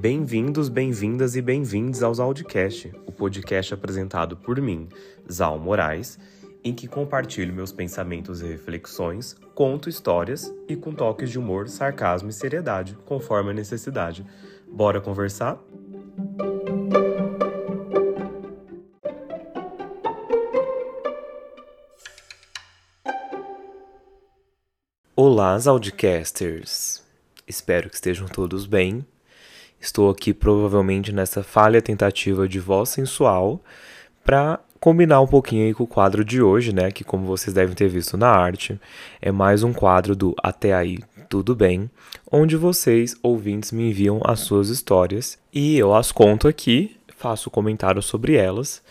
Bem-vindos, bem-vindas e bem-vindos aos Audicast, o podcast apresentado por mim, Zal Moraes, em que compartilho meus pensamentos e reflexões, conto histórias e com toques de humor, sarcasmo e seriedade, conforme a necessidade. Bora conversar? Olá, Audicasters! Espero que estejam todos bem. Estou aqui provavelmente nessa falha tentativa de voz sensual para combinar um pouquinho com o quadro de hoje, né? Que como vocês devem ter visto na arte, é mais um quadro do Até aí tudo bem, onde vocês, ouvintes, me enviam as suas histórias e eu as conto aqui, faço comentários sobre elas.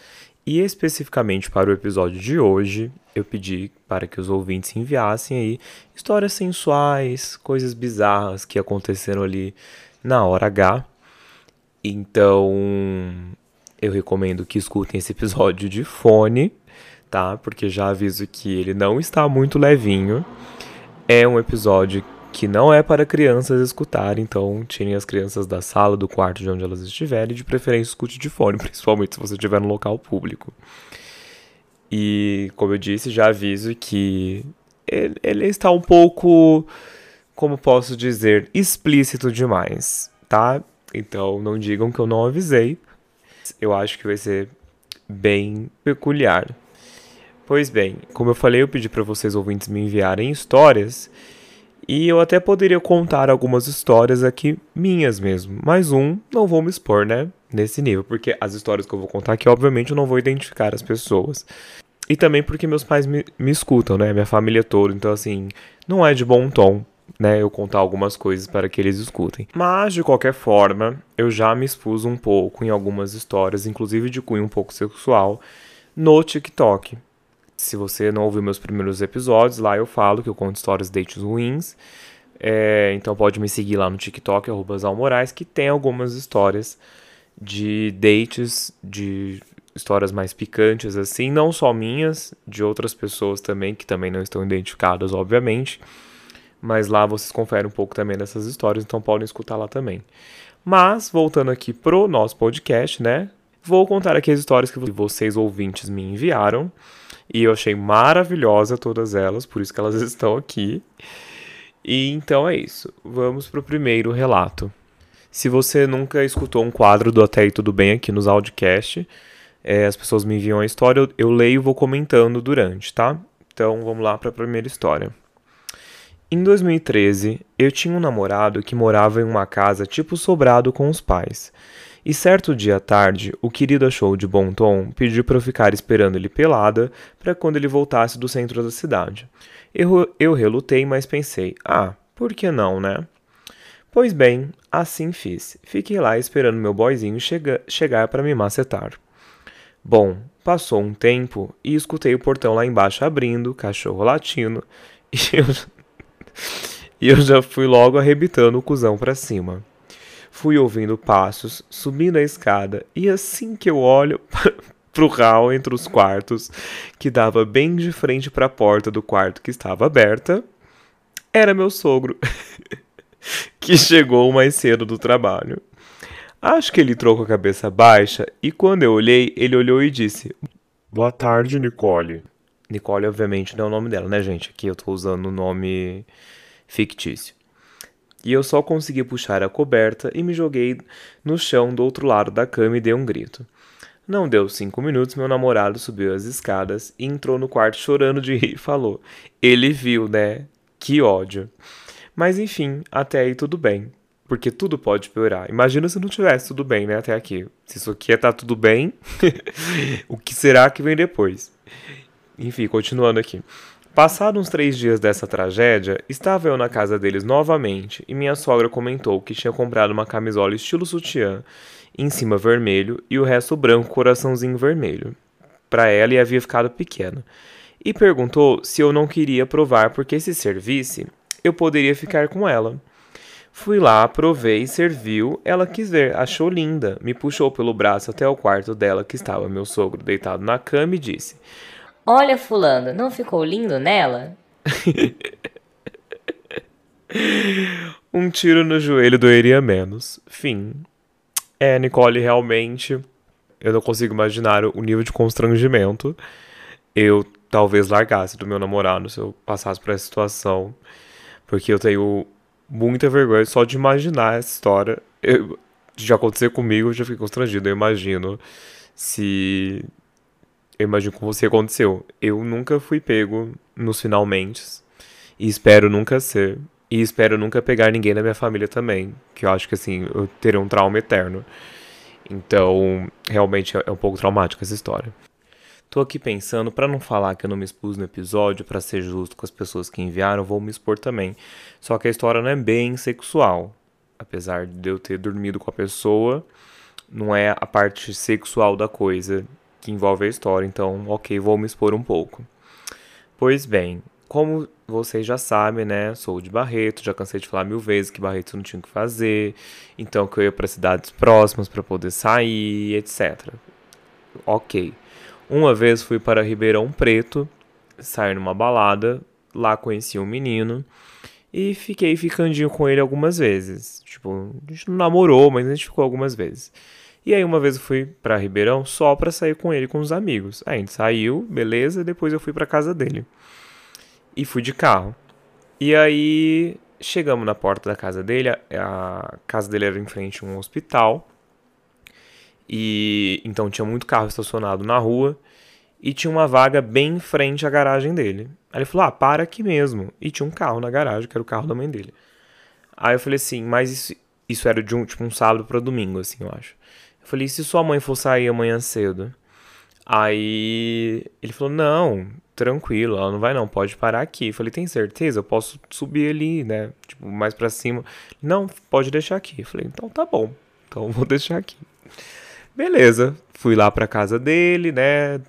E especificamente para o episódio de hoje, eu pedi para que os ouvintes enviassem aí histórias sensuais, coisas bizarras que aconteceram ali na hora H. Então, eu recomendo que escutem esse episódio de fone, tá? Porque já aviso que ele não está muito levinho. É um episódio que não é para crianças escutar, então tirem as crianças da sala, do quarto de onde elas estiverem, e de preferência escute de fone, principalmente se você estiver no local público. E, como eu disse, já aviso que ele, ele está um pouco, como posso dizer, explícito demais, tá? Então não digam que eu não avisei. Eu acho que vai ser bem peculiar. Pois bem, como eu falei, eu pedi para vocês ouvintes me enviarem histórias e eu até poderia contar algumas histórias aqui minhas mesmo, mas um, não vou me expor, né? Nesse nível, porque as histórias que eu vou contar aqui, obviamente, eu não vou identificar as pessoas. E também porque meus pais me, me escutam, né? Minha família toda, então assim, não é de bom tom, né? Eu contar algumas coisas para que eles escutem. Mas, de qualquer forma, eu já me expus um pouco em algumas histórias, inclusive de cunho um pouco sexual, no TikTok. Se você não ouviu meus primeiros episódios, lá eu falo que eu conto histórias de dates ruins. É, então pode me seguir lá no TikTok, Moraes, que tem algumas histórias de dates, de histórias mais picantes, assim, não só minhas, de outras pessoas também, que também não estão identificadas, obviamente. Mas lá vocês conferem um pouco também dessas histórias, então podem escutar lá também. Mas, voltando aqui pro nosso podcast, né? Vou contar aqui as histórias que vocês ouvintes me enviaram. E eu achei maravilhosa todas elas, por isso que elas estão aqui. E então é isso. Vamos pro primeiro relato. Se você nunca escutou um quadro do Até aí Tudo Bem aqui nos Audicast, é, as pessoas me enviam a história, eu, eu leio e vou comentando durante, tá? Então vamos lá para a primeira história. Em 2013, eu tinha um namorado que morava em uma casa tipo sobrado com os pais. E certo dia à tarde, o querido achou de bom tom pediu para eu ficar esperando ele pelada para quando ele voltasse do centro da cidade. Eu, eu relutei, mas pensei: ah, por que não, né? Pois bem, assim fiz. Fiquei lá esperando meu boyzinho chega, chegar para me macetar. Bom, passou um tempo e escutei o portão lá embaixo abrindo, cachorro latindo, e eu, e eu já fui logo arrebitando o cuzão para cima. Fui ouvindo passos, subindo a escada, e assim que eu olho pro hall entre os quartos, que dava bem de frente para a porta do quarto que estava aberta, era meu sogro, que chegou mais cedo do trabalho. Acho que ele trocou a cabeça baixa e quando eu olhei, ele olhou e disse: Boa tarde, Nicole. Nicole, obviamente, não é o nome dela, né, gente? Aqui eu tô usando o nome fictício e eu só consegui puxar a coberta e me joguei no chão do outro lado da cama e dei um grito. Não deu cinco minutos, meu namorado subiu as escadas e entrou no quarto chorando de rir e falou: Ele viu, né? Que ódio. Mas enfim, até aí tudo bem. Porque tudo pode piorar. Imagina se não tivesse tudo bem, né? Até aqui. Se isso aqui é tá tudo bem, o que será que vem depois? Enfim, continuando aqui. Passados uns três dias dessa tragédia, estava eu na casa deles novamente e minha sogra comentou que tinha comprado uma camisola estilo sutiã, em cima vermelho e o resto branco coraçãozinho vermelho. Para ela e havia ficado pequena. E perguntou se eu não queria provar porque se servisse, eu poderia ficar com ela. Fui lá, provei, serviu, ela quis ver, achou linda, me puxou pelo braço até o quarto dela que estava meu sogro deitado na cama e disse: Olha, Fulano, não ficou lindo nela? um tiro no joelho doeria menos. Fim. É, Nicole, realmente, eu não consigo imaginar o nível de constrangimento. Eu talvez largasse do meu namorado se eu passasse por essa situação. Porque eu tenho muita vergonha só de imaginar essa história. Eu, de acontecer comigo, eu já fiquei constrangido. Eu imagino se. Eu imagino com você aconteceu. Eu nunca fui pego nos finalmente. E espero nunca ser. E espero nunca pegar ninguém da minha família também. Que eu acho que assim, eu teria um trauma eterno. Então, realmente é um pouco traumática essa história. Tô aqui pensando, para não falar que eu não me expus no episódio, para ser justo com as pessoas que enviaram, vou me expor também. Só que a história não é bem sexual. Apesar de eu ter dormido com a pessoa, não é a parte sexual da coisa que envolve a história. Então, ok, vou me expor um pouco. Pois bem, como vocês já sabem, né? Sou de Barreto, já cansei de falar mil vezes que Barreto não tinha o que fazer, então que eu ia para cidades próximas para poder sair, etc. Ok. Uma vez fui para Ribeirão Preto, sair numa balada, lá conheci um menino e fiquei ficandinho com ele algumas vezes. Tipo, a gente não namorou, mas a gente ficou algumas vezes. E aí uma vez eu fui para Ribeirão só para sair com ele com os amigos. Aí a gente saiu, beleza, depois eu fui para casa dele. E fui de carro. E aí chegamos na porta da casa dele, a casa dele era em frente a um hospital. E então tinha muito carro estacionado na rua e tinha uma vaga bem em frente à garagem dele. Aí ele falou: "Ah, para aqui mesmo". E tinha um carro na garagem, que era o carro da mãe dele. Aí eu falei assim: "Mas isso, isso era de um, tipo um sábado para domingo, assim, eu acho". Falei: "E se sua mãe for sair amanhã cedo?" Aí ele falou: "Não, tranquilo, ela não vai não, pode parar aqui". Falei: "Tem certeza? Eu posso subir ali, né? Tipo, mais para cima". Não, pode deixar aqui. Falei: "Então tá bom. Então vou deixar aqui". Beleza, fui lá pra casa dele, né?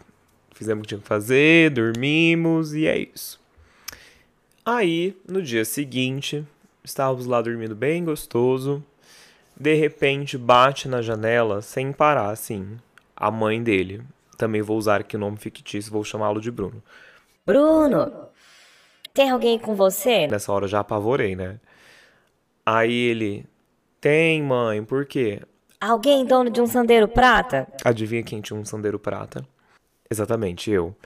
Fizemos o que tinha que fazer, dormimos e é isso. Aí, no dia seguinte, estávamos lá dormindo bem gostoso. De repente, bate na janela sem parar, assim, a mãe dele. Também vou usar aqui o nome fictício, vou chamá-lo de Bruno. Bruno, tem alguém com você? Nessa hora eu já apavorei, né? Aí ele, tem, mãe, por quê? Alguém dono de um sandeiro prata? Adivinha quem tinha um sandeiro prata? Exatamente, eu.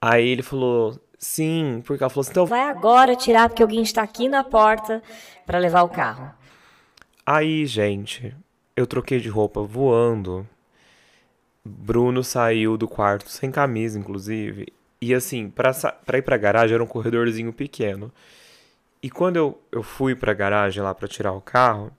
Aí ele falou, sim, porque ela falou assim, então Vai agora tirar, porque alguém está aqui na porta para levar o carro. Aí, gente, eu troquei de roupa voando. Bruno saiu do quarto sem camisa, inclusive. E assim, pra, pra ir pra garagem era um corredorzinho pequeno. E quando eu, eu fui pra garagem lá pra tirar o carro,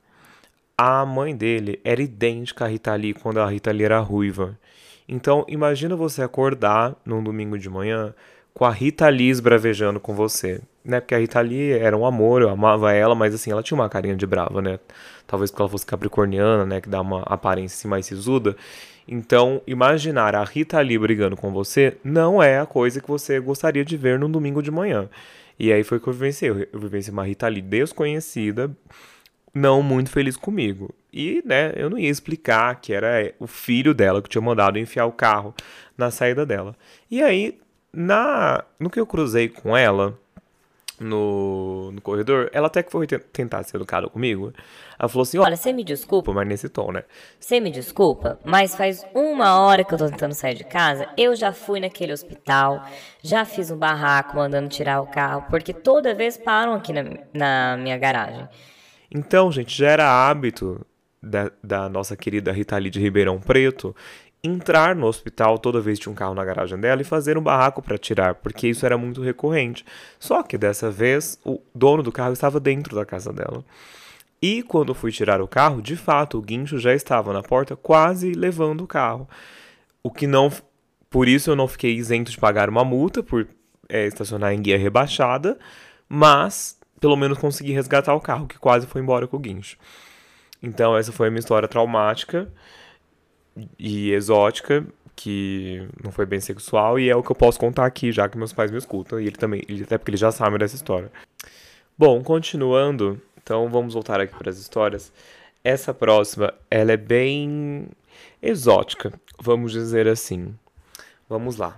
a mãe dele era idêntica à Rita Lee quando a Rita Lee era ruiva. Então, imagina você acordar num domingo de manhã com a Rita Lee esbravejando com você, né? Porque a Rita Lee era um amor, eu amava ela, mas assim, ela tinha uma carinha de brava, né? Talvez porque ela fosse capricorniana, né? Que dá uma aparência assim, mais sisuda. Então, imaginar a Rita Lee brigando com você não é a coisa que você gostaria de ver num domingo de manhã. E aí foi que eu vivenciei. Eu vivenciei uma Rita Lee desconhecida, não muito feliz comigo. E, né, eu não ia explicar que era o filho dela que tinha mandado enfiar o carro na saída dela. E aí, na no que eu cruzei com ela no, no corredor, ela até que foi te- tentar ser educada comigo. Ela falou assim: Olha, você me desculpa, mas nesse tom, né? você me desculpa, mas faz uma hora que eu tô tentando sair de casa, eu já fui naquele hospital, já fiz um barraco mandando tirar o carro, porque toda vez param aqui na, na minha garagem. Então, gente, já era hábito da, da nossa querida Rita Lee de Ribeirão Preto entrar no hospital toda vez que tinha um carro na garagem dela e fazer um barraco para tirar, porque isso era muito recorrente. Só que dessa vez o dono do carro estava dentro da casa dela. E quando fui tirar o carro, de fato, o guincho já estava na porta, quase levando o carro. O que não. Por isso eu não fiquei isento de pagar uma multa por é, estacionar em guia rebaixada, mas pelo menos consegui resgatar o carro, que quase foi embora com o guincho. Então, essa foi a minha história traumática e exótica, que não foi bem sexual, e é o que eu posso contar aqui, já que meus pais me escutam, e ele também, ele, até porque ele já sabe dessa história. Bom, continuando, então vamos voltar aqui para as histórias. Essa próxima, ela é bem exótica, vamos dizer assim. Vamos lá.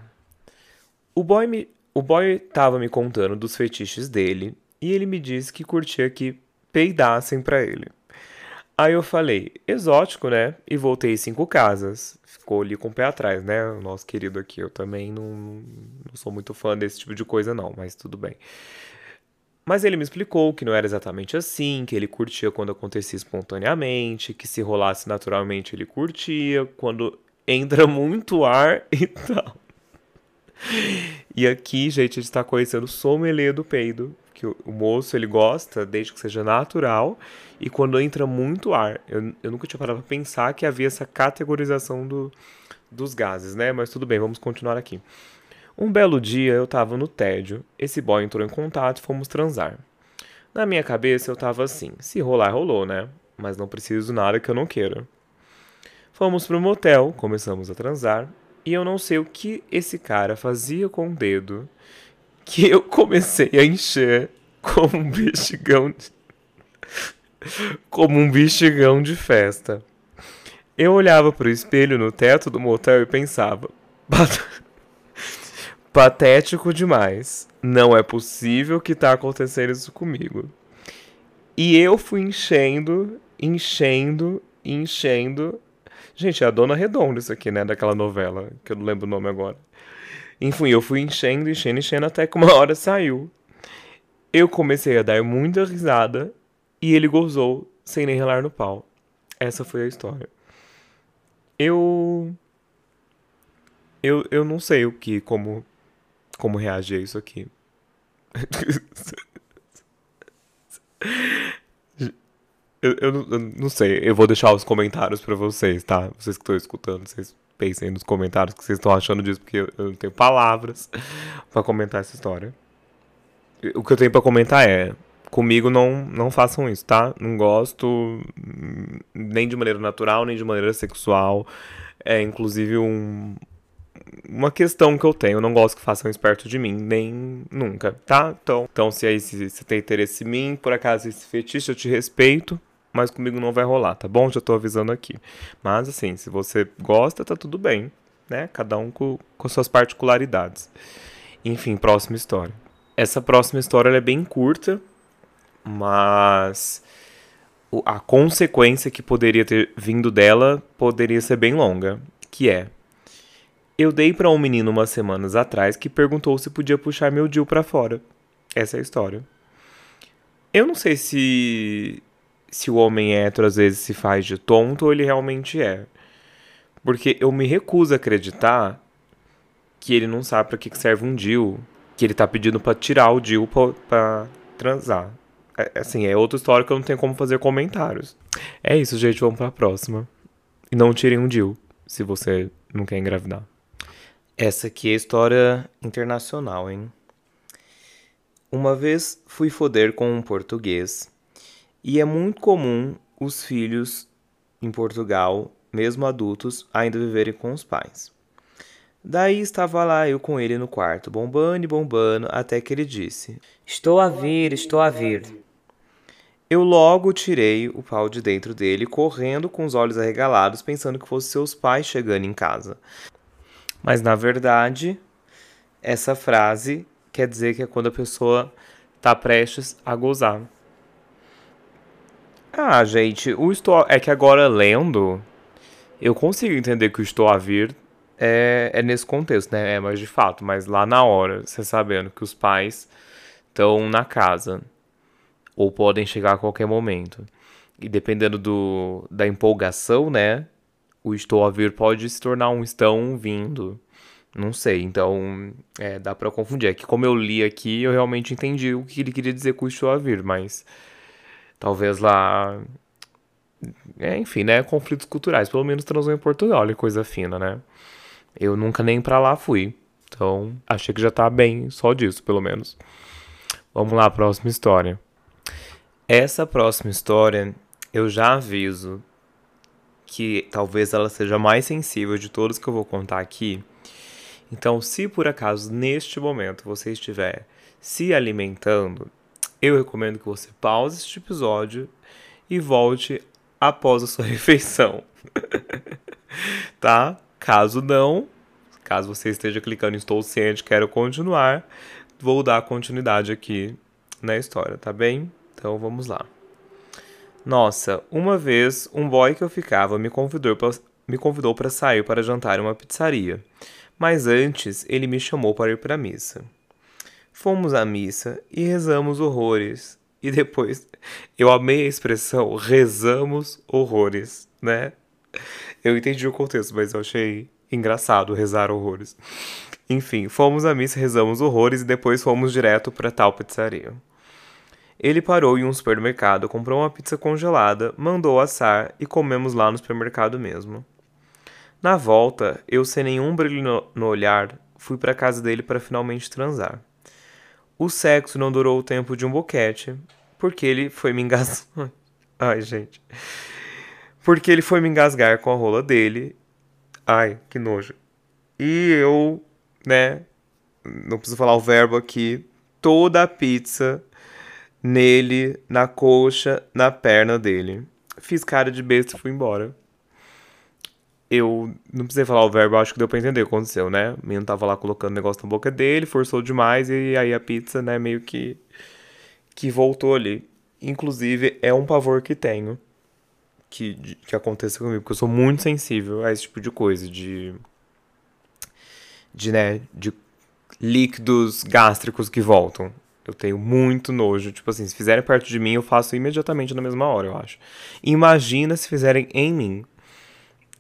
O boy, me, o boy tava me contando dos fetiches dele, e ele me disse que curtia que peidassem pra ele. Aí eu falei, exótico, né? E voltei cinco casas. Ficou ali com o pé atrás, né? O nosso querido aqui. Eu também não, não sou muito fã desse tipo de coisa, não, mas tudo bem. Mas ele me explicou que não era exatamente assim, que ele curtia quando acontecia espontaneamente, que se rolasse naturalmente ele curtia, quando entra muito ar e tal. E aqui, gente, a gente tá conhecendo o sommelier do peido, que o, moço ele gosta desde que seja natural e quando entra muito ar. Eu, eu nunca tinha parado pra pensar que havia essa categorização do, dos gases, né? Mas tudo bem, vamos continuar aqui. Um belo dia eu tava no tédio, esse boy entrou em contato e fomos transar. Na minha cabeça eu tava assim: se rolar, rolou, né? Mas não preciso nada que eu não queira. Fomos pro motel, começamos a transar, e eu não sei o que esse cara fazia com o dedo que eu comecei a encher como um bexigão de... como um bexigão de festa. Eu olhava para o espelho no teto do motel e pensava: patético demais. Não é possível que tá acontecendo isso comigo. E eu fui enchendo, enchendo, enchendo. Gente, é a Dona Redonda isso aqui, né? Daquela novela, que eu não lembro o nome agora. Enfim, eu fui enchendo, enchendo, enchendo até que uma hora saiu. Eu comecei a dar muita risada e ele gozou sem nem relar no pau. Essa foi a história. Eu eu, eu não sei o que como como reagir a isso aqui. eu, eu, eu, não sei, eu vou deixar os comentários para vocês, tá? Vocês que estão escutando, vocês pensem nos comentários o que vocês estão achando disso, porque eu, não tenho palavras para comentar essa história. O que eu tenho para comentar é: comigo não, não façam isso, tá? Não gosto nem de maneira natural, nem de maneira sexual. É inclusive um, uma questão que eu tenho. Eu não gosto que façam isso perto de mim, nem nunca, tá? Então, então se aí você tem interesse em mim, por acaso esse fetiche, eu te respeito mas comigo não vai rolar, tá bom? Já tô avisando aqui. Mas assim, se você gosta, tá tudo bem, né? Cada um com, com suas particularidades. Enfim, próxima história. Essa próxima história é bem curta, mas a consequência que poderia ter vindo dela poderia ser bem longa, que é eu dei para um menino umas semanas atrás que perguntou se podia puxar meu Dil para fora. Essa é a história. Eu não sei se se o homem hétero às vezes se faz de tonto ou ele realmente é. Porque eu me recuso a acreditar que ele não sabe para que serve um DIL, que ele tá pedindo para tirar o DIL pra, transar. É, assim, é outra história que eu não tenho como fazer comentários. É isso, gente, vamos pra próxima. E não tirem um DIL, se você não quer engravidar. Essa aqui é história internacional, hein? Uma vez fui foder com um português e é muito comum os filhos em Portugal, mesmo adultos, ainda viverem com os pais. Daí estava lá eu com ele no quarto, bombando e bombando, até que ele disse: Estou a vir, estou a vir. Eu logo tirei o pau de dentro dele, correndo com os olhos arregalados, pensando que fossem seus pais chegando em casa. Mas na verdade, essa frase quer dizer que é quando a pessoa está prestes a gozar. Ah, gente, o estou é que agora lendo, eu consigo entender que o estou a vir é, é nesse contexto, né? É, mas de fato, mas lá na hora, você sabendo que os pais estão na casa ou podem chegar a qualquer momento. E dependendo do, da empolgação, né? O estou a vir pode se tornar um estão vindo. Não sei, então é, dá para confundir. É que como eu li aqui, eu realmente entendi o que ele queria dizer com o estou a vir, mas Talvez lá. É, enfim, né? Conflitos culturais. Pelo menos transou em Portugal, olha coisa fina, né? Eu nunca nem pra lá fui. Então, achei que já tá bem só disso, pelo menos. Vamos lá, próxima história. Essa próxima história, eu já aviso que talvez ela seja mais sensível de todas que eu vou contar aqui. Então, se por acaso neste momento você estiver se alimentando, eu recomendo que você pause este episódio e volte após a sua refeição. tá? Caso não, caso você esteja clicando estou ciente, quero continuar, vou dar continuidade aqui na história, tá bem? Então vamos lá. Nossa, uma vez um boy que eu ficava me convidou me convidou para sair para jantar em uma pizzaria. Mas antes, ele me chamou para ir para a missa. Fomos à missa e rezamos horrores. E depois, eu amei a expressão rezamos horrores, né? Eu entendi o contexto, mas eu achei engraçado rezar horrores. Enfim, fomos à missa, rezamos horrores e depois fomos direto para tal pizzaria. Ele parou em um supermercado, comprou uma pizza congelada, mandou assar e comemos lá no supermercado mesmo. Na volta, eu sem nenhum brilho no, olhar, fui para casa dele para finalmente transar. O sexo não durou o tempo de um boquete, porque ele foi me engasgar. Ai, gente. Porque ele foi me engasgar com a rola dele. Ai, que nojo. E eu, né, não preciso falar o verbo aqui, toda a pizza nele, na coxa, na perna dele. Fiz cara de besta e fui embora eu não precisei falar o verbo, acho que deu pra entender o que aconteceu, né? O menino tava lá colocando o negócio na boca dele, forçou demais e aí a pizza, né, meio que que voltou ali. Inclusive, é um pavor que tenho que, que aconteça comigo, porque eu sou muito sensível a esse tipo de coisa, de de, né, de líquidos gástricos que voltam. Eu tenho muito nojo. Tipo assim, se fizerem perto de mim, eu faço imediatamente na mesma hora, eu acho. Imagina se fizerem em mim.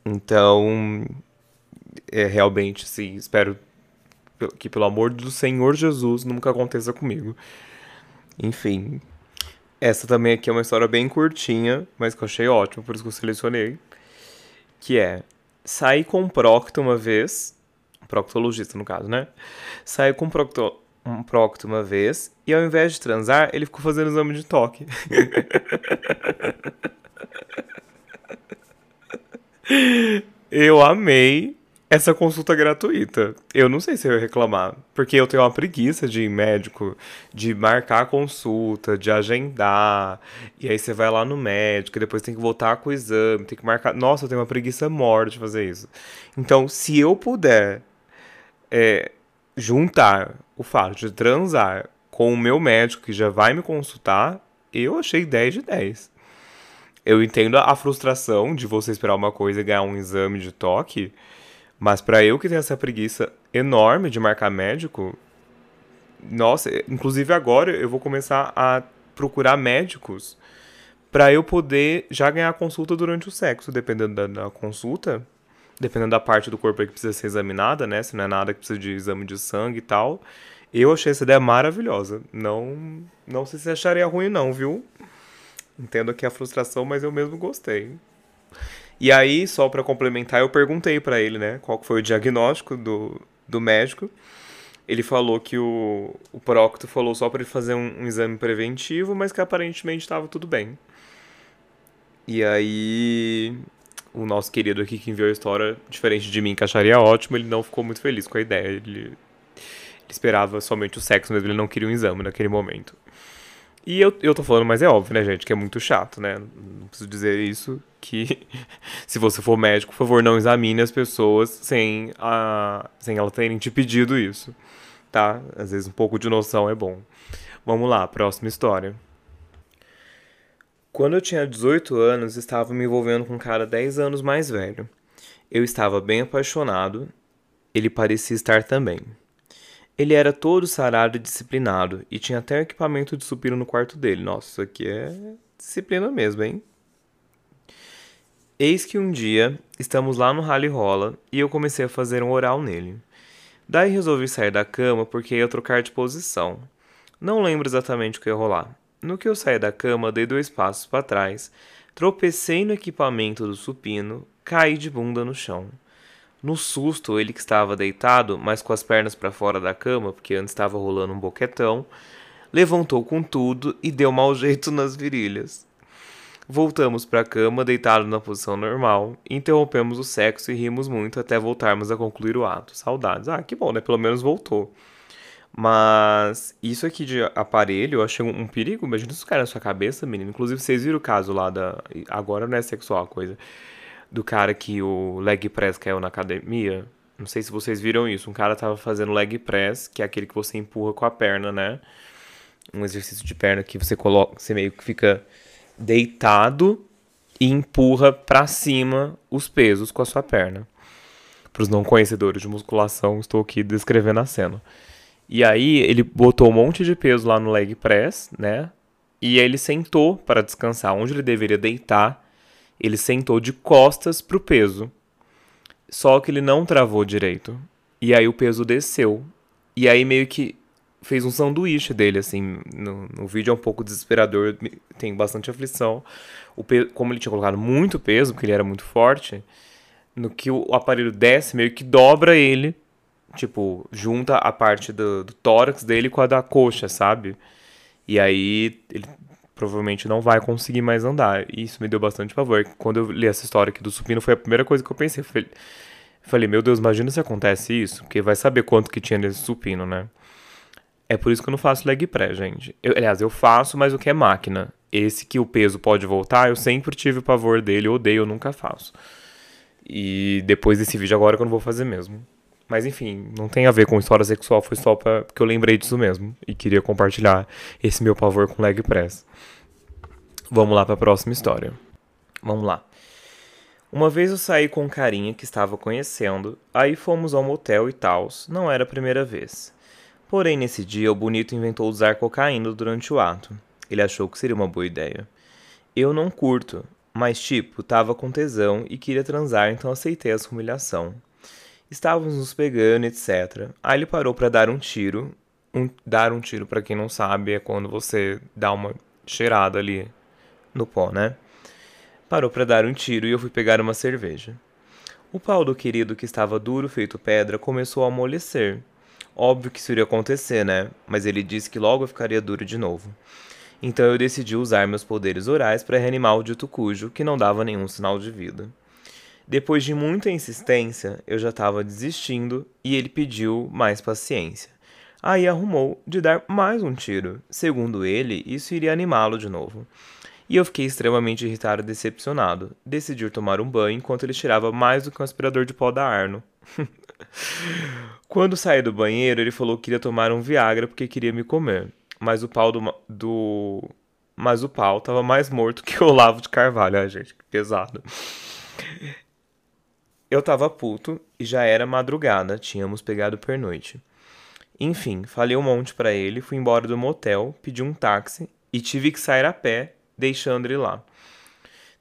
Então, é realmente, assim, espero que pelo amor do Senhor Jesus nunca aconteça comigo. Enfim, essa também aqui é uma história bem curtinha, mas que eu achei ótima, por isso que eu selecionei. Que é, saí com um procto uma vez, proctologista no caso, né? Saí com um procto, um procto uma vez, e ao invés de transar, ele ficou fazendo exame de toque. Eu amei essa consulta gratuita. Eu não sei se eu ia reclamar, porque eu tenho uma preguiça de ir médico, de marcar a consulta, de agendar, e aí você vai lá no médico, depois tem que voltar com o exame, tem que marcar. Nossa, eu tenho uma preguiça morte de fazer isso. Então, se eu puder é, juntar o fato de transar com o meu médico que já vai me consultar, eu achei 10 de 10. Eu entendo a frustração de você esperar uma coisa e ganhar um exame de toque, mas para eu que tenho essa preguiça enorme de marcar médico, nossa, inclusive agora eu vou começar a procurar médicos para eu poder já ganhar consulta durante o sexo, dependendo da, da, consulta, dependendo da parte do corpo que precisa ser examinada, né? Se não é nada que precisa de exame de sangue e tal. Eu achei essa ideia maravilhosa. Não, não sei se acharia ruim não, viu? Entendo aqui a frustração, mas eu mesmo gostei. E aí, só para complementar, eu perguntei para ele, né, qual foi o diagnóstico do, do médico. Ele falou que o, o Procto falou só para ele fazer um, um, exame preventivo, mas que aparentemente estava tudo bem. E aí, o nosso querido aqui que enviou a história, diferente de mim, que acharia ótimo, ele não ficou muito feliz com a ideia. Ele, ele esperava somente o sexo mesmo, ele não queria um exame naquele momento. E eu, eu tô falando, mas é óbvio, né, gente, que é muito chato, né? Não preciso dizer isso, que se você for médico, por favor, não examine as pessoas sem, a, sem elas terem te pedido isso, tá? Às vezes um pouco de noção é bom. Vamos lá, próxima história. Quando eu tinha 18 anos, estava me envolvendo com um cara 10 anos mais velho. Eu estava bem apaixonado, ele parecia estar também. Ele era todo sarado e disciplinado e tinha até equipamento de supino no quarto dele. Nossa, isso aqui é disciplina mesmo, hein? Eis que um dia estamos lá no rally rola e eu comecei a fazer um oral nele. Daí resolvi sair da cama porque ia trocar de posição. Não lembro exatamente o que ia rolar. No que eu saí da cama, dei dois passos para trás, tropecei no equipamento do supino, caí de bunda no chão. No susto, ele que estava deitado, mas com as pernas para fora da cama, porque antes estava rolando um boquetão, levantou com tudo e deu mau jeito nas virilhas. Voltamos para a cama, deitado na posição normal, interrompemos o sexo e rimos muito até voltarmos a concluir o ato. Saudades. Ah, que bom, né? Pelo menos voltou. Mas isso aqui de aparelho eu achei um, perigo. Imagina isso cair na sua cabeça, menino. Inclusive, vocês viram o caso lá da. Agora não é sexual a coisa do cara que o leg press caiu na academia. Não sei se vocês viram isso. Um cara tava fazendo leg press, que é aquele que você empurra com a perna, né? Um exercício de perna que você coloca, você meio que fica deitado e empurra para cima os pesos com a sua perna. Para os não conhecedores de musculação, estou aqui descrevendo a cena. E aí ele botou um monte de peso lá no leg press, né? E ele sentou para descansar. Onde ele deveria deitar, ele sentou de costas pro peso. Só que ele não travou direito. E aí o peso desceu. E aí meio que fez um sanduíche dele, assim. No, no vídeo é um pouco desesperador, tem bastante aflição. O como ele tinha colocado muito peso, porque ele era muito forte, no que o aparelho desce, meio que dobra ele. Tipo, junta a parte do, do tórax dele com a da coxa, sabe? E aí ele provavelmente não vai conseguir mais andar. E isso me deu bastante pavor. Quando eu li essa história aqui do supino, foi a primeira coisa que eu pensei. Eu falei, meu Deus, imagina se acontece isso, porque vai saber quanto que tinha nesse supino, né? É por isso que eu não faço leg press, gente. Eu, aliás, eu faço, mas o que é máquina. Esse que o peso pode voltar, eu sempre tive pavor dele, eu odeio, eu nunca faço. E depois desse vídeo agora que eu não vou fazer mesmo. Mas enfim, não tem a ver com história sexual, foi só pra, porque eu lembrei disso mesmo. E queria compartilhar esse meu pavor com leg press. Vamos lá para a próxima história. Vamos lá. Uma vez eu saí com um carinha que estava conhecendo, aí fomos ao motel e tals, não era a primeira vez. Porém, nesse dia, o bonito inventou usar cocaína durante o ato. Ele achou que seria uma boa ideia. Eu não curto, mas tipo, tava com tesão e queria transar, então aceitei essa humilhação. Estávamos nos pegando, etc. Aí ele parou para dar um tiro. Um, dar um tiro, para quem não sabe, é quando você dá uma cheirada ali no pó, né? Parou para dar um tiro e eu fui pegar uma cerveja. O pau do querido, que estava duro feito pedra, começou a amolecer. Óbvio que isso iria acontecer, né? Mas ele disse que logo ficaria duro de novo. Então eu decidi usar meus poderes orais para reanimar o dito cujo, que não dava nenhum sinal de vida. Depois de muita insistência, eu já estava desistindo e ele pediu mais paciência. Aí arrumou de dar mais um tiro. Segundo ele, isso iria animá-lo de novo. E eu fiquei extremamente irritado e decepcionado. Decidi tomar um banho enquanto ele tirava mais do que um aspirador de pó da Arno. Quando saí do banheiro, ele falou que queria tomar um Viagra porque queria me comer. Mas o pau do. do... Mas o pau tava mais morto que o Olavo de Carvalho. Ai, gente, que pesado. Eu tava puto e já era madrugada, tínhamos pegado pernoite. Enfim, falei um monte para ele, fui embora do motel, pedi um táxi e tive que sair a pé, deixando ele lá.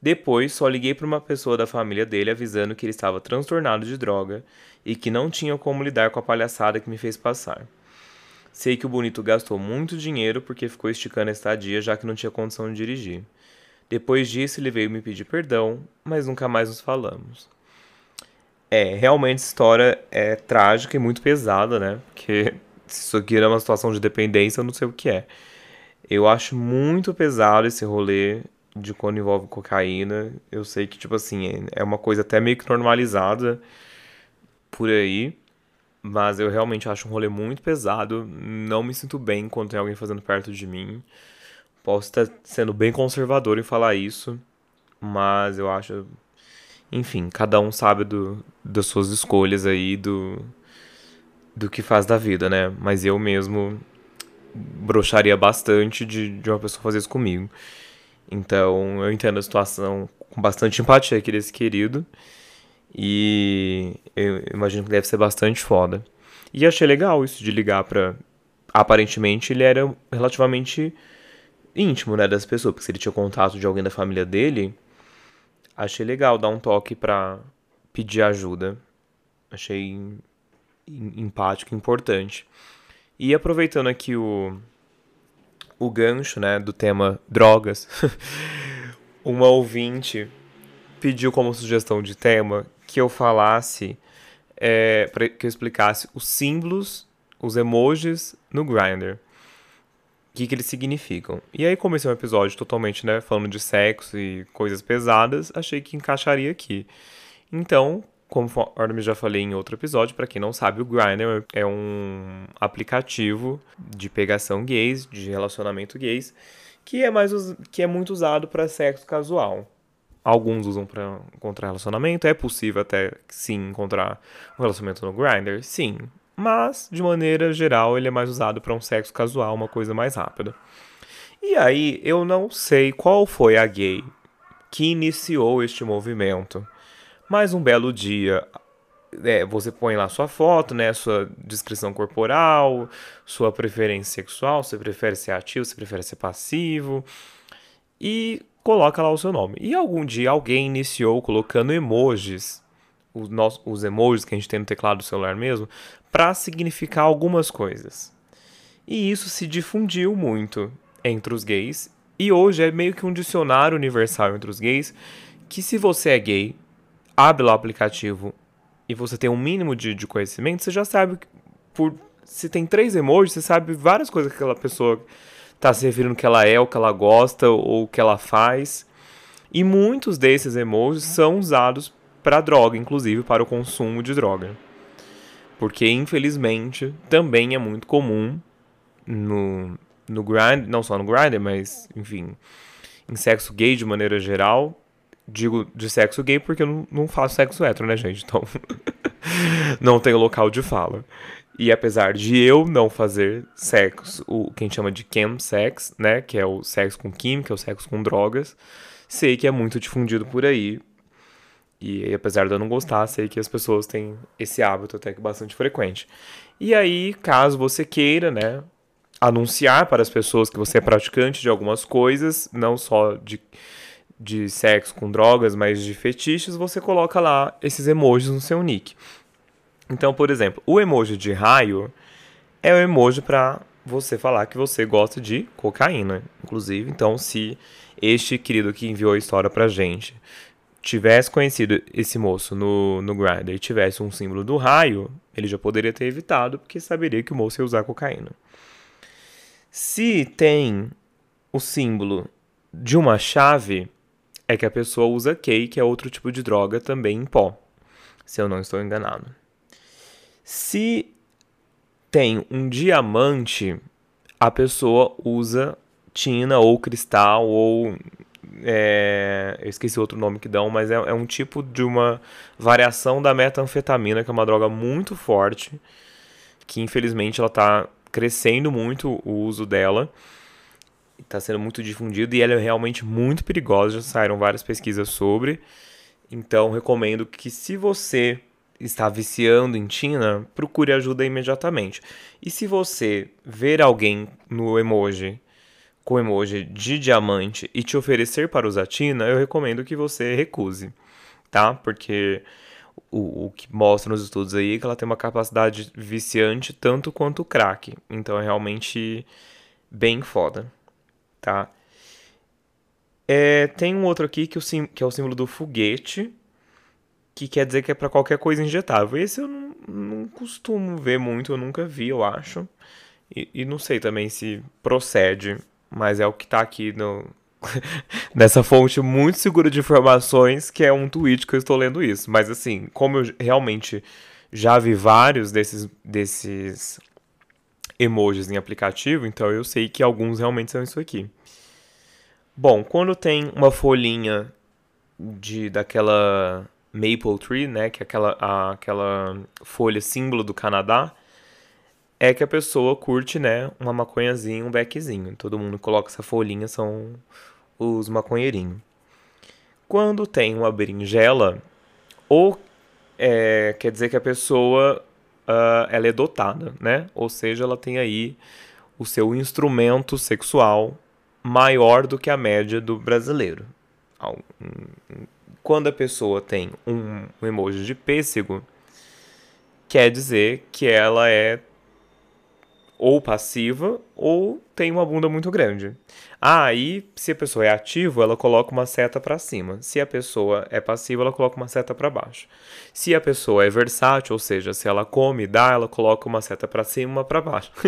Depois, só liguei para uma pessoa da família dele avisando que ele estava transtornado de droga e que não tinha como lidar com a palhaçada que me fez passar. Sei que o bonito gastou muito dinheiro porque ficou esticando a estadia já que não tinha condição de dirigir. Depois disso, ele veio me pedir perdão, mas nunca mais nos falamos. É, realmente a história é trágica e muito pesada, né? Porque se isso aqui era uma situação de dependência, eu não sei o que é. Eu acho muito pesado esse rolê de quando envolve cocaína. Eu sei que, tipo assim, é uma coisa até meio que normalizada por aí. Mas eu realmente acho um rolê muito pesado. Não me sinto bem quando tem alguém fazendo perto de mim. Posso estar sendo bem conservador em falar isso. Mas eu acho. Enfim, cada um sabe do, das suas escolhas aí, do, do que faz da vida, né? Mas eu mesmo broxaria bastante de, de uma pessoa fazer isso comigo. Então eu entendo a situação com bastante empatia aqui desse querido. E eu imagino que deve ser bastante foda. E achei legal isso de ligar pra. Aparentemente ele era relativamente íntimo, né, das pessoas, porque se ele tinha contato de alguém da família dele, achei legal dar um toque pra pedir ajuda. Achei empático importante. E aproveitando aqui o, o gancho, né, do tema drogas, uma ouvinte pediu como sugestão de tema que eu falasse, é, para que eu explicasse os símbolos, os emojis no Grindr. O que, que eles significam. E aí, como esse é um episódio totalmente, né, falando de sexo e coisas pesadas, achei que encaixaria aqui. Então, Conforme já falei em outro episódio, para quem não sabe, o Grindr é um aplicativo de pegação gays, de relacionamento gays, que é mais que é muito usado para sexo casual. Alguns usam para encontrar relacionamento, é possível até sim encontrar um relacionamento no Grindr, sim, mas de maneira geral ele é mais usado para um sexo casual, uma coisa mais rápida. E aí eu não sei qual foi a gay que iniciou este movimento. Mas um belo dia, é, você põe lá sua foto, né, sua descrição corporal, sua preferência sexual, você prefere ser ativo, você prefere ser passivo, e coloca lá o seu nome. E algum dia alguém iniciou colocando emojis, os, nossos, os emojis que a gente tem no teclado do celular mesmo, para significar algumas coisas. E isso se difundiu muito entre os gays, e hoje é meio que um dicionário universal entre os gays, que se você é gay, abre lá o aplicativo e você tem um mínimo de, de conhecimento, você já sabe por se tem três emojis, você sabe várias coisas que aquela pessoa está se referindo que ela é, o que ela gosta ou o que ela faz. E muitos desses emojis são usados para droga, inclusive para o consumo de droga. Porque infelizmente também é muito comum no, no grind, não só no grinder, mas enfim, em sexo gay de maneira geral, digo de sexo gay porque eu não, não faço sexo hétero, né, gente? Então, não tenho local de fala. E apesar de eu não fazer sexo, o que a gente chama de chem sex, né, que é o sexo com química, o sexo com drogas, sei que é muito difundido por aí. E apesar de eu não gostar, sei que as pessoas têm esse hábito até que bastante frequente. E aí, caso você queira, né, anunciar para as pessoas que você é praticante de algumas coisas, não só de de sexo com drogas, mas de fetiches, você coloca lá esses emojis no seu nick. Então, por exemplo, o emoji de raio é o emoji para você falar que você gosta de cocaína, inclusive. Então, se este querido que enviou a história pra gente tivesse conhecido esse moço no, no Grindr e tivesse um símbolo do raio, ele já poderia ter evitado, porque saberia que o moço ia usar cocaína. Se tem o símbolo de uma chave, é que a pessoa usa K, que é outro tipo de droga também em pó, se eu não estou enganado. Se tem um diamante, a pessoa usa tina ou cristal ou é, eu esqueci outro nome que dão, mas é, é, um tipo de uma variação da metanfetamina, que é uma droga muito forte, que infelizmente ela está crescendo muito o uso dela está sendo muito difundido e ela é realmente muito perigosa. Já saíram várias pesquisas sobre. Então, recomendo que se você está viciando em Tina, procure ajuda imediatamente. E se você ver alguém no emoji com emoji de diamante e te oferecer para usar Tina, eu recomendo que você recuse, tá? Porque o, o que mostra nos estudos aí é que ela tem uma capacidade viciante tanto quanto o crack. Então é realmente bem foda tá? É, tem um outro aqui que, o sim, que é o símbolo do foguete, que quer dizer que é para qualquer coisa injetável. Esse eu não, não, costumo ver muito, eu nunca vi, eu acho. E, e não sei também se procede, mas é o que tá aqui no, nessa fonte muito segura de informações, que é um tweet que eu estou lendo isso. Mas assim, como eu realmente já vi vários desses, desses emojis em aplicativo, então eu sei que alguns realmente são isso aqui. Bom, quando tem uma folhinha de daquela maple tree, né, que é aquela, a, aquela folha símbolo do Canadá, é que a pessoa curte, né, uma maconhazinha, um beckzinho. Todo mundo coloca essa folhinha, são os maconheirinhos. Quando tem uma berinjela, ou é, quer dizer que a pessoa uh, ela é dotada, né? Ou seja, ela tem aí o seu instrumento sexual maior do que a média do brasileiro. Quando a pessoa tem um, emoji de pêssego, quer dizer que ela é ou passiva ou tem uma bunda muito grande. Ah, e se a pessoa é ativa, ela coloca uma seta para cima. Se a pessoa é passiva, ela coloca uma seta para baixo. Se a pessoa é versátil, ou seja, se ela come e dá, ela coloca uma seta para cima uma para baixo.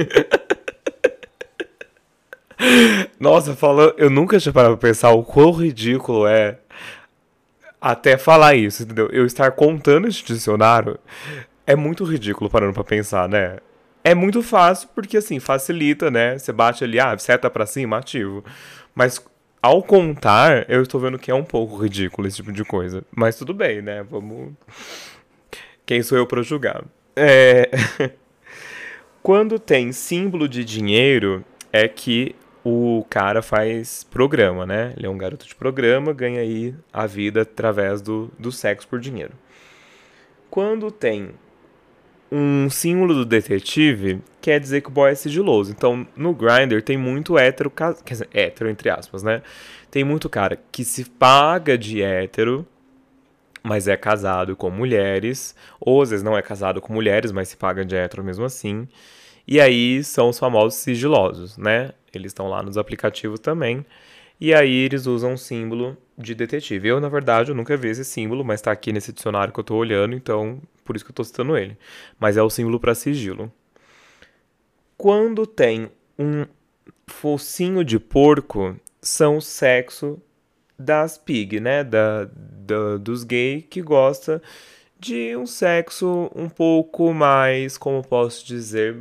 Nossa, falando, eu nunca tinha parado pra pensar o quão ridículo é até falar isso, entendeu? Eu estar contando esse dicionário é muito ridículo parando pra pensar, né? É muito fácil porque, assim, facilita, né? Você bate ali, ah, seta pra cima, ativo. Mas ao contar, eu estou vendo que é um pouco ridículo esse tipo de coisa. Mas tudo bem, né? Vamos. Quem sou eu para julgar? É. Quando tem símbolo de dinheiro, é que o cara faz programa, né? Ele é um garoto de programa, ganha aí a vida através do, do sexo por dinheiro. Quando tem um símbolo do detetive, quer dizer que o boy é sigiloso. Então, no Grindr tem muito hétero, quer dizer, hétero entre aspas, né? Tem muito cara que se paga de hétero, mas é casado com mulheres, ou às vezes não é casado com mulheres, mas se paga de hétero mesmo assim. E aí são os famosos sigilosos, né? Eles estão lá nos aplicativos também. E aí eles usam um símbolo de detetive. Eu, na verdade, eu nunca vi esse símbolo, mas está aqui nesse dicionário que eu estou olhando, então por isso que eu estou citando ele. Mas é o símbolo para sigilo. Quando tem um focinho de porco, são o sexo das pig, né? Da, da, dos gays que gosta de um sexo um pouco mais, como posso dizer,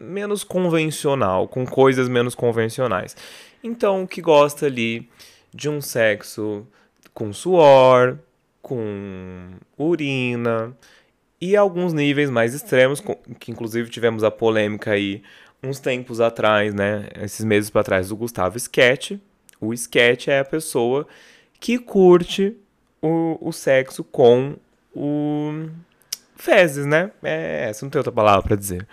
menos convencional, com coisas menos convencionais. Então, que gosta ali de um sexo com suor, com urina e alguns níveis mais extremos, que inclusive tivemos a polêmica aí uns tempos atrás, né, esses meses para trás do Gustavo Sketch. O sketch é a pessoa que curte o, o sexo com o fezes, né? É, essa não tem outra palavra para dizer.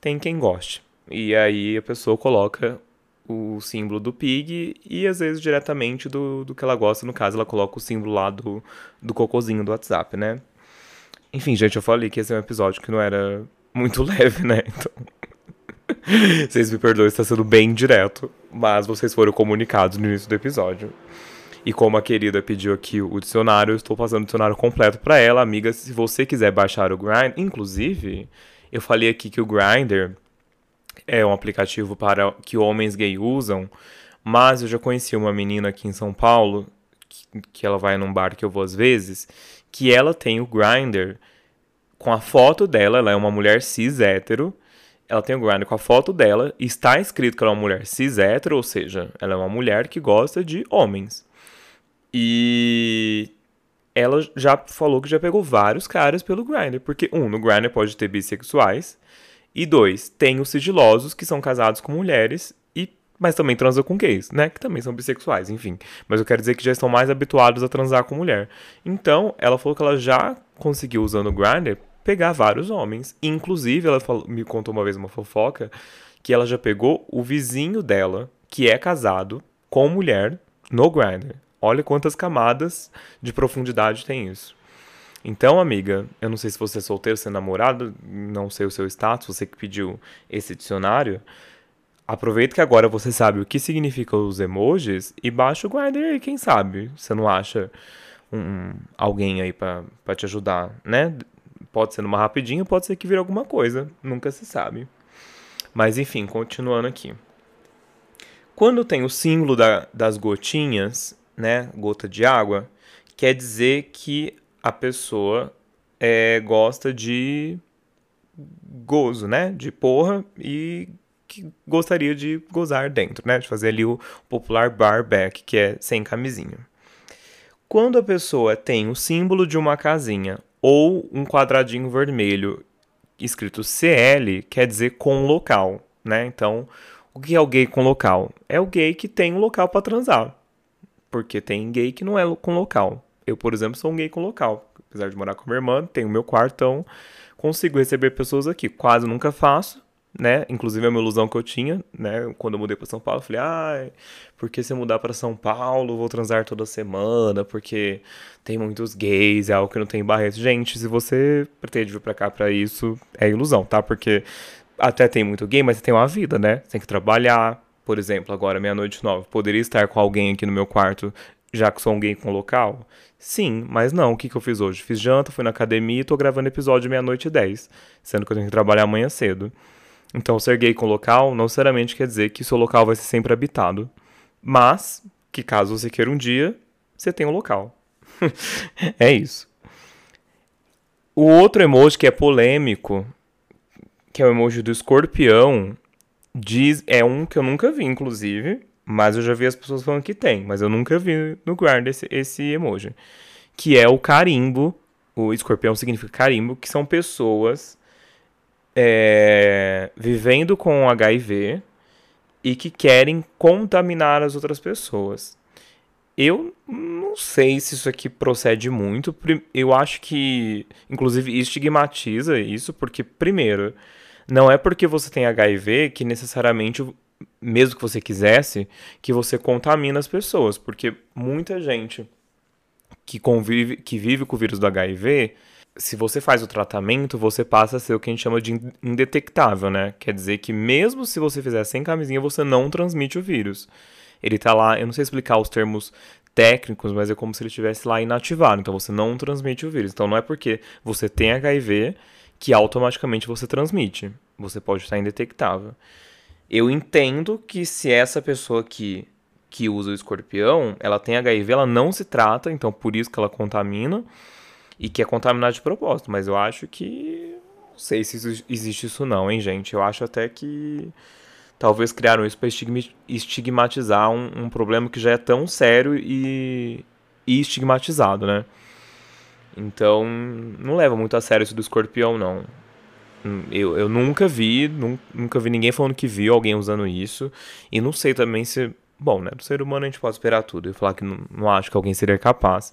Tem quem goste. E aí a pessoa coloca o símbolo do pig e às vezes diretamente do, do que ela gosta. No caso, ela coloca o símbolo lá do, do cocôzinho do WhatsApp, né? Enfim, gente, eu falei que esse é um episódio que não era muito leve, né? Então. vocês me perdoem, está sendo bem direto. Mas vocês foram comunicados no início do episódio. E como a querida pediu aqui o dicionário, eu estou passando o dicionário completo para ela, amiga. Se você quiser baixar o Grindr, inclusive, eu falei aqui que o Grindr é um aplicativo para que homens gay usam, mas eu já conheci uma menina aqui em São Paulo, que, que ela vai num bar que eu vou às vezes, que ela tem o Grindr com a foto dela, ela é uma mulher cis hétero, ela tem o Grindr com a foto dela, está escrito que ela é uma mulher cis hétero, ou seja, ela é uma mulher que gosta de homens. E ela já falou que já pegou vários caras pelo Grindr. Porque, um, no Grindr pode ter bissexuais. E dois, tem os sigilosos que são casados com mulheres e mas também transam com gays, né? Que também são bissexuais, enfim. Mas eu quero dizer que já estão mais habituados a transar com mulher. Então, ela falou que ela já conseguiu, usando o Grindr, pegar vários homens. Inclusive, ela falou, me contou uma vez uma fofoca que ela já pegou o vizinho dela, que é casado com mulher, no Grindr. Olha quantas camadas de profundidade tem isso. Então, amiga, eu não sei se você é solteiro, se é namorado, não sei o seu status, você que pediu esse dicionário. Aproveita que agora você sabe o que significam os emojis e baixa o Grindr aí, quem sabe? Você não acha um, alguém aí para te ajudar, né? Pode ser numa rapidinha, pode ser que vire alguma coisa, nunca se sabe. Mas enfim, continuando aqui. Quando tem o símbolo da, das gotinhas, né, gota de água, quer dizer que a pessoa é, gosta de gozo, né, de porra e que gostaria de gozar dentro, né, de fazer ali o popular barback, que é sem camisinha. Quando a pessoa tem o símbolo de uma casinha ou um quadradinho vermelho escrito CL, quer dizer com local, né? Então, o que é o gay com local? É o gay que tem um local para transar porque tem gay que não é com local. Eu, por exemplo, sou um gay com local. Apesar de morar com minha irmã, tenho meu quartão, consigo receber pessoas aqui. Quase nunca faço, né? Inclusive é uma ilusão que eu tinha, né? Quando eu mudei para São Paulo, eu falei, ai, porque se eu mudar para São Paulo, vou transar toda semana, porque tem muitos gays, é algo que não tem barreiras. Gente, se você pretende vir para cá para isso, é ilusão, tá? Porque até tem muito gay, mas você tem uma vida, né? Você tem que trabalhar, por exemplo, agora meia-noite nove, poderia estar com alguém aqui no meu quarto, já que sou um gay com local? Sim, mas não. O que, que eu fiz hoje? Fiz janta, fui na academia e tô gravando episódio meia-noite dez, sendo que eu tenho que trabalhar amanhã cedo. Então, ser gay com local não necessariamente quer dizer que seu local vai ser sempre habitado. Mas, que caso você queira um dia, você tem um local. é isso. O outro emoji que é polêmico, que é o emoji do escorpião, Diz, é um que eu nunca vi, inclusive, mas eu já vi as pessoas falando que tem, mas eu nunca vi no guarda esse, esse emoji. Que é o carimbo. O escorpião significa carimbo, que são pessoas é, vivendo com HIV e que querem contaminar as outras pessoas. Eu não sei se isso aqui procede muito. Eu acho que, inclusive, estigmatiza isso, porque, primeiro, não é porque você tem HIV que necessariamente, mesmo que você quisesse, que você contamina as pessoas, porque muita gente que convive, que vive com o vírus do HIV, se você faz o tratamento, você passa a ser o que a gente chama de indetectável, né? Quer dizer que mesmo se você fizer sem camisinha, você não transmite o vírus. Ele tá lá, eu não sei explicar os termos técnicos, mas é como se ele estivesse lá inativado. Então você não transmite o vírus. Então não é porque você tem HIV que automaticamente você transmite. Você pode estar indetectável. Eu entendo que se essa pessoa que, que usa o escorpião, ela tem HIV, ela não se trata, então por isso que ela contamina e que é contaminada de propósito. Mas eu acho que. Não sei se existe isso não, hein, gente. Eu acho até que talvez criaram isso para estigmatizar um, um, problema que já é tão sério e, e estigmatizado, né? Então, não leva muito a sério isso do escorpião, não. Eu, eu nunca vi, nunca vi ninguém falando que viu alguém usando isso. E não sei também se. Bom, né? Do ser humano a gente pode esperar tudo. E falar que não, não acho que alguém seria capaz.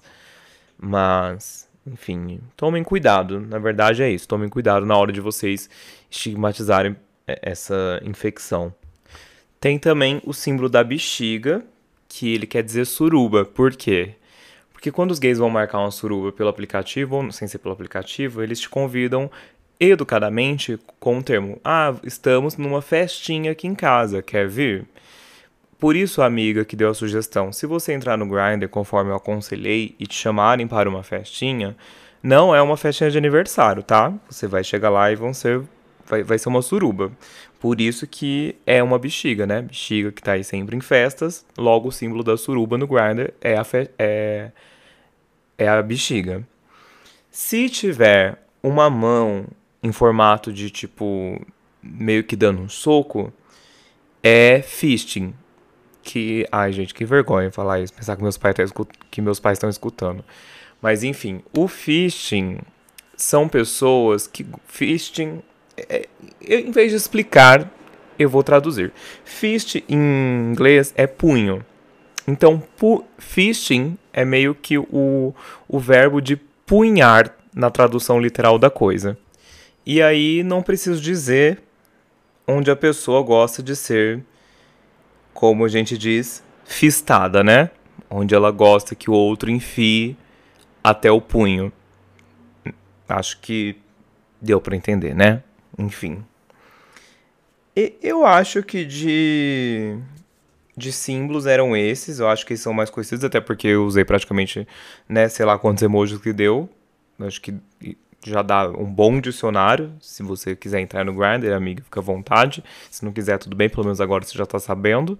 Mas, enfim, tomem cuidado. Na verdade é isso. Tomem cuidado na hora de vocês estigmatizarem essa infecção. Tem também o símbolo da bexiga, que ele quer dizer suruba. Por quê? Porque quando os gays vão marcar uma suruba pelo aplicativo, ou sem ser pelo aplicativo, eles te convidam educadamente com o termo: Ah, estamos numa festinha aqui em casa, quer vir? Por isso, a amiga que deu a sugestão, se você entrar no Grindr conforme eu aconselhei e te chamarem para uma festinha, não é uma festinha de aniversário, tá? Você vai chegar lá e vão ser vai, vai ser uma suruba. Por isso que é uma bexiga, né? Bexiga que tá aí sempre em festas, logo o símbolo da suruba no Grindr é a, fe é, é a bexiga. Se tiver uma mão em formato de tipo meio que dando um soco, é fisting. Que, ai gente, que vergonha falar isso, pensar que meus pais estão que meus pais estão escutando. Mas enfim, o fisting são pessoas que fisting é, em vez de explicar, eu vou traduzir. Fist em inglês é punho. Então, fisting é meio que o, o verbo de punhar na tradução literal da coisa. E aí não preciso dizer onde a pessoa gosta de ser, como a gente diz, fistada, né? Onde ela gosta que o outro enfie até o punho. Acho que deu para entender, né? Enfim. E eu acho que de de símbolos eram esses. Eu acho que são mais conhecidos, até porque eu usei praticamente, né, sei lá quantos emojis que deu. Eu acho que já dá um bom dicionário. Se você quiser entrar no Grindr, amigo, fica à vontade. Se não quiser, tudo bem, pelo menos agora você já tá sabendo.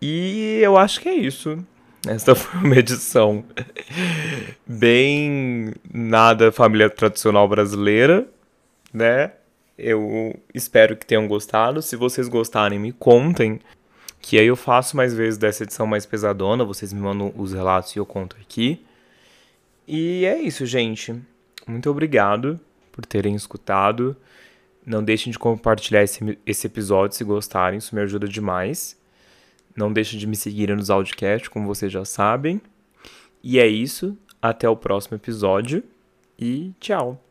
E eu acho que é isso. Esta foi uma edição bem nada família tradicional brasileira, né? Eu espero que tenham gostado. Se vocês gostarem, me contem. Que aí eu faço mais vezes dessa edição mais pesadona. Vocês me mandam os relatos e eu conto aqui. E é isso, gente. Muito obrigado por terem escutado. Não deixem de compartilhar esse, esse episódio se gostarem, isso me ajuda demais. Não deixem de me seguir nos audiocast, como vocês já sabem. E é isso. Até o próximo episódio. E tchau.